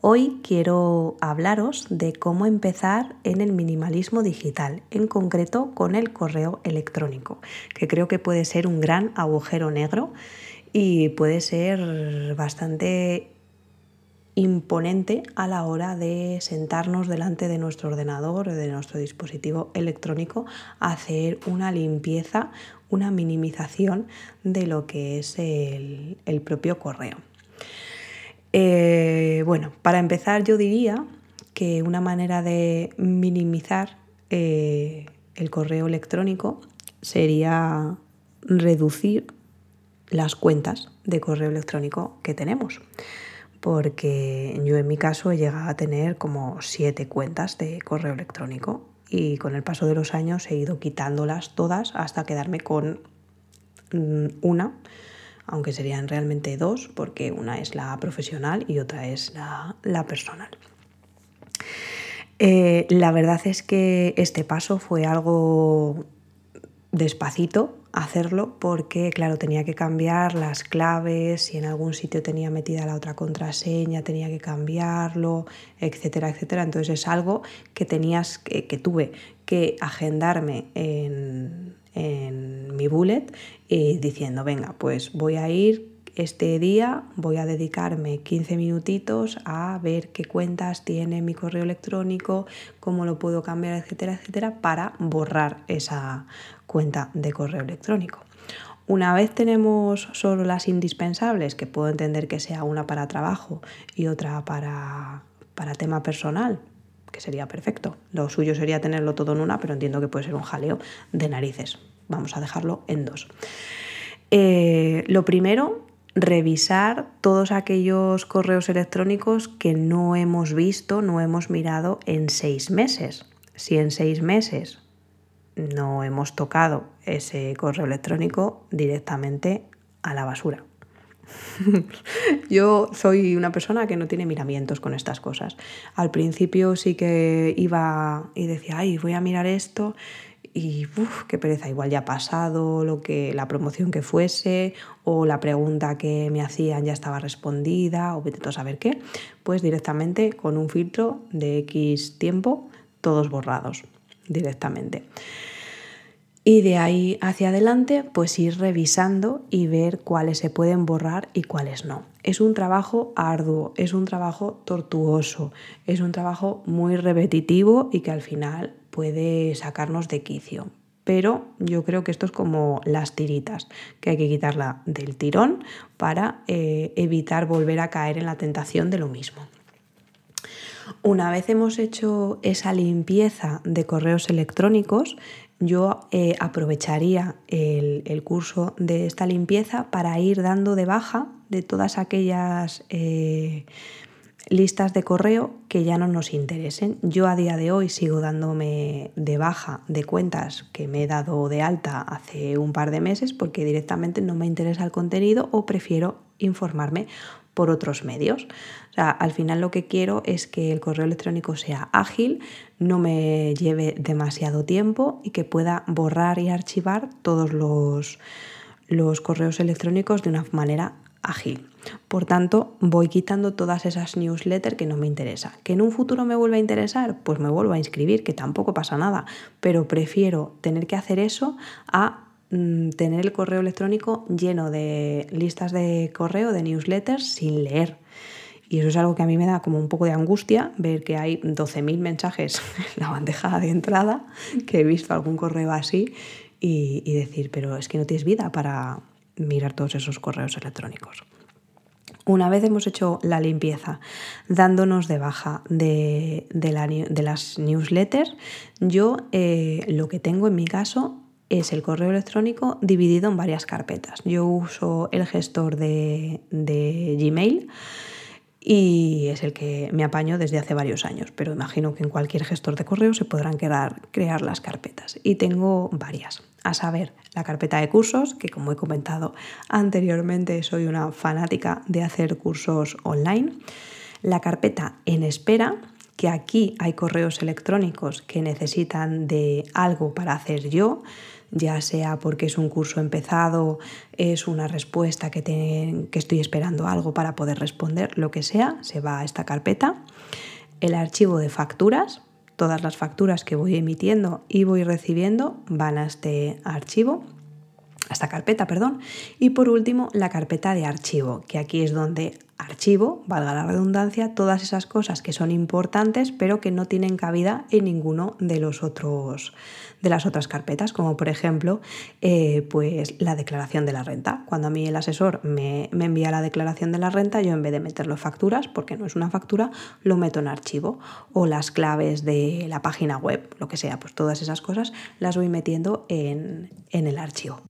Hoy quiero hablaros de cómo empezar en el minimalismo digital, en concreto con el correo electrónico, que creo que puede ser un gran agujero negro y puede ser bastante imponente a la hora de sentarnos delante de nuestro ordenador o de nuestro dispositivo electrónico a hacer una limpieza, una minimización de lo que es el, el propio correo. Eh, bueno, para empezar yo diría que una manera de minimizar eh, el correo electrónico sería reducir las cuentas de correo electrónico que tenemos. Porque yo en mi caso he llegado a tener como siete cuentas de correo electrónico y con el paso de los años he ido quitándolas todas hasta quedarme con mm, una aunque serían realmente dos, porque una es la profesional y otra es la, personal. Eh, la verdad es que este paso fue algo despacito hacerlo porque, claro, tenía que cambiar las claves, si en algún sitio tenía metida la otra contraseña, tenía que cambiarlo, etcétera, etcétera. Entonces es algo que tenías que, que tuve que agendarme en, en mi bullet y diciendo, venga, pues voy a ir este día, voy a dedicarme 15 minutitos a ver qué cuentas tiene mi correo electrónico, cómo lo puedo cambiar, etcétera, etcétera, para borrar esa cuenta de correo electrónico. Una vez tenemos solo las indispensables, que puedo entender que sea una para trabajo y otra para, para tema personal, que sería perfecto. Lo suyo sería tenerlo todo en una, pero entiendo que puede ser un jaleo de narices. Vamos a dejarlo en dos. Eh, lo primero, revisar todos aquellos correos electrónicos que no hemos visto, no hemos mirado en seis meses. Si en seis meses no hemos tocado ese correo electrónico directamente a la basura. Yo soy una persona que no tiene miramientos con estas cosas. Al principio sí que iba y decía, ay, voy a mirar esto y uf, qué pereza, igual ya ha pasado lo que, la promoción que fuese o la pregunta que me hacían ya estaba respondida o vete saber qué, pues directamente con un filtro de X tiempo, todos borrados directamente. Y de ahí hacia adelante, pues ir revisando y ver cuáles se pueden borrar y cuáles no. Es un trabajo arduo, es un trabajo tortuoso, es un trabajo muy repetitivo y que al final puede sacarnos de quicio. Pero yo creo que esto es como las tiritas, que hay que quitarla del tirón para eh, evitar volver a caer en la tentación de lo mismo. Una vez hemos hecho esa limpieza de correos electrónicos, yo eh, aprovecharía el, curso de esta limpieza para ir dando de baja de todas aquellas eh, listas de correo que ya no nos interesen. Yo a día de hoy sigo dándome de baja de cuentas que me he dado de alta hace un par de meses porque directamente no me interesa el contenido o prefiero informarme por otros medios. O sea, al final lo que quiero es que el correo electrónico sea ágil, no me lleve demasiado tiempo y que pueda borrar y archivar todos los, los correos electrónicos de una manera ágil. Por tanto, voy quitando todas esas newsletters que no me interesan. ¿Que en un futuro me vuelva a interesar? Pues me vuelvo a inscribir, que tampoco pasa nada. Pero prefiero tener que hacer eso a Mm, tener el correo electrónico lleno de listas de correo, de newsletters, sin leer. Y eso es algo que a mí me da como un poco de angustia, ver que hay 12.000 mensajes en la bandeja de entrada, que he visto algún correo así, y, decir, pero es que no tienes vida para mirar todos esos correos electrónicos. Una vez hemos hecho la limpieza, dándonos de baja de, las newsletters, yo eh, lo que tengo en mi caso es el correo electrónico dividido en varias carpetas. Yo uso el gestor de, Gmail y es el que me apaño desde hace varios años, pero imagino que en cualquier gestor de correo se podrán quedar, crear las carpetas. Y tengo varias, a saber, la carpeta de cursos, que como he comentado anteriormente, soy una fanática de hacer cursos online, la carpeta en espera, que aquí hay correos electrónicos que necesitan de algo para hacer yo, ya sea porque es un curso empezado, es una respuesta que, que estoy esperando algo para poder responder, lo que sea, se va a esta carpeta. El archivo de facturas, todas las facturas que voy emitiendo y voy recibiendo van a este archivo esta carpeta, perdón. Y por último, la carpeta de archivo, que aquí es donde archivo, valga la redundancia, todas esas cosas que son importantes pero que no tienen cabida en ninguno de los otros de las otras carpetas, como por ejemplo eh, pues la declaración de la renta. Cuando a mí el asesor me, me envía la declaración de la renta, yo en vez de meterlo en facturas, porque no es una factura, lo meto en archivo. O las claves de la página web, lo que sea, pues todas esas cosas las voy metiendo en, en el archivo.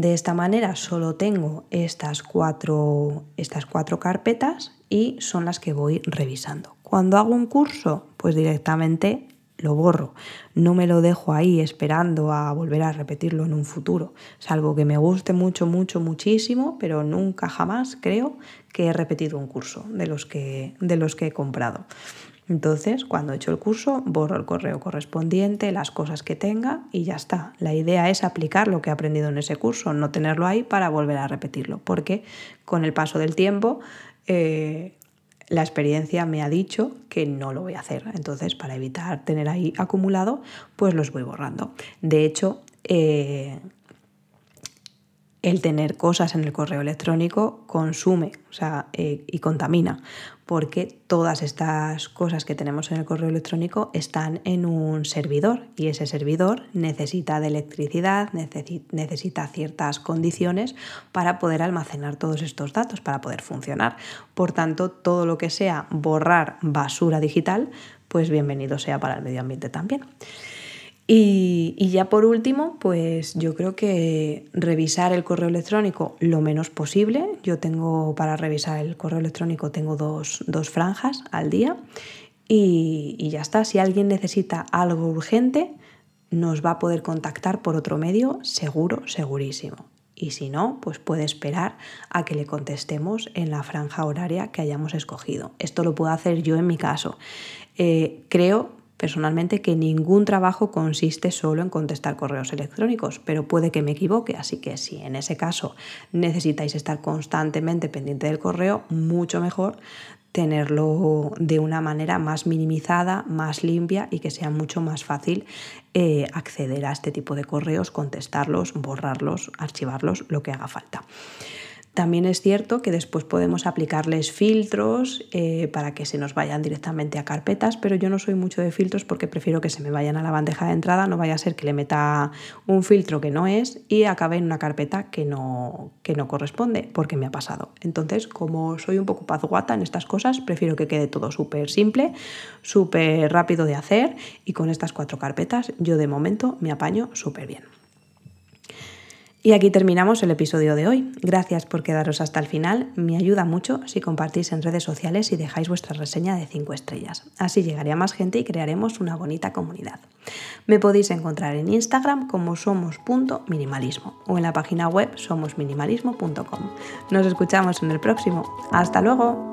De esta manera solo tengo estas cuatro, estas cuatro carpetas y son las que voy revisando. Cuando hago un curso, pues directamente lo borro. No me lo dejo ahí esperando a volver a repetirlo en un futuro. Salvo que me guste mucho, mucho, muchísimo, pero nunca jamás creo que he repetido un curso de los que, de los que he comprado. Entonces, cuando he hecho el curso, borro el correo correspondiente, las cosas que tenga y ya está. La idea es aplicar lo que he aprendido en ese curso, no tenerlo ahí para volver a repetirlo, porque con el paso del tiempo eh, la experiencia me ha dicho que no lo voy a hacer. Entonces, para evitar tener ahí acumulado, pues los voy borrando. De hecho, eh, el tener cosas en el correo electrónico consume o sea, eh, y contamina, porque todas estas cosas que tenemos en el correo electrónico están en un servidor y ese servidor necesita de electricidad, necesita ciertas condiciones para poder almacenar todos estos datos, para poder funcionar. Por tanto, todo lo que sea borrar basura digital, pues bienvenido sea para el medio ambiente también. Y, ya por último, pues yo creo que revisar el correo electrónico lo menos posible. Yo tengo para revisar el correo electrónico tengo dos, franjas al día y, y, ya está. Si alguien necesita algo urgente, nos va a poder contactar por otro medio, seguro, segurísimo. Y si no, pues puede esperar a que le contestemos en la franja horaria que hayamos escogido. Esto lo puedo hacer yo en mi caso. Eh, creo personalmente que ningún trabajo consiste solo en contestar correos electrónicos, pero puede que me equivoque, así que si en ese caso necesitáis estar constantemente pendiente del correo, mucho mejor tenerlo de una manera más minimizada, más limpia y que sea mucho más fácil eh, acceder a este tipo de correos, contestarlos, borrarlos, archivarlos, lo que haga falta. También es cierto que después podemos aplicarles filtros eh, para que se nos vayan directamente a carpetas, pero yo no soy mucho de filtros porque prefiero que se me vayan a la bandeja de entrada, no vaya a ser que le meta un filtro que no es y acabe en una carpeta que no, que no corresponde, porque me ha pasado. Entonces, como soy un poco pazguata en estas cosas, prefiero que quede todo súper simple, súper rápido de hacer y con estas cuatro carpetas yo de momento me apaño súper bien. Y aquí terminamos el episodio de hoy. Gracias por quedaros hasta el final. Me ayuda mucho si compartís en redes sociales y dejáis vuestra reseña de 5 estrellas. Así llegaría más gente y crearemos una bonita comunidad. Me podéis encontrar en Instagram como somos.minimalismo o en la página web somosminimalismo.com. Nos escuchamos en el próximo. Hasta luego.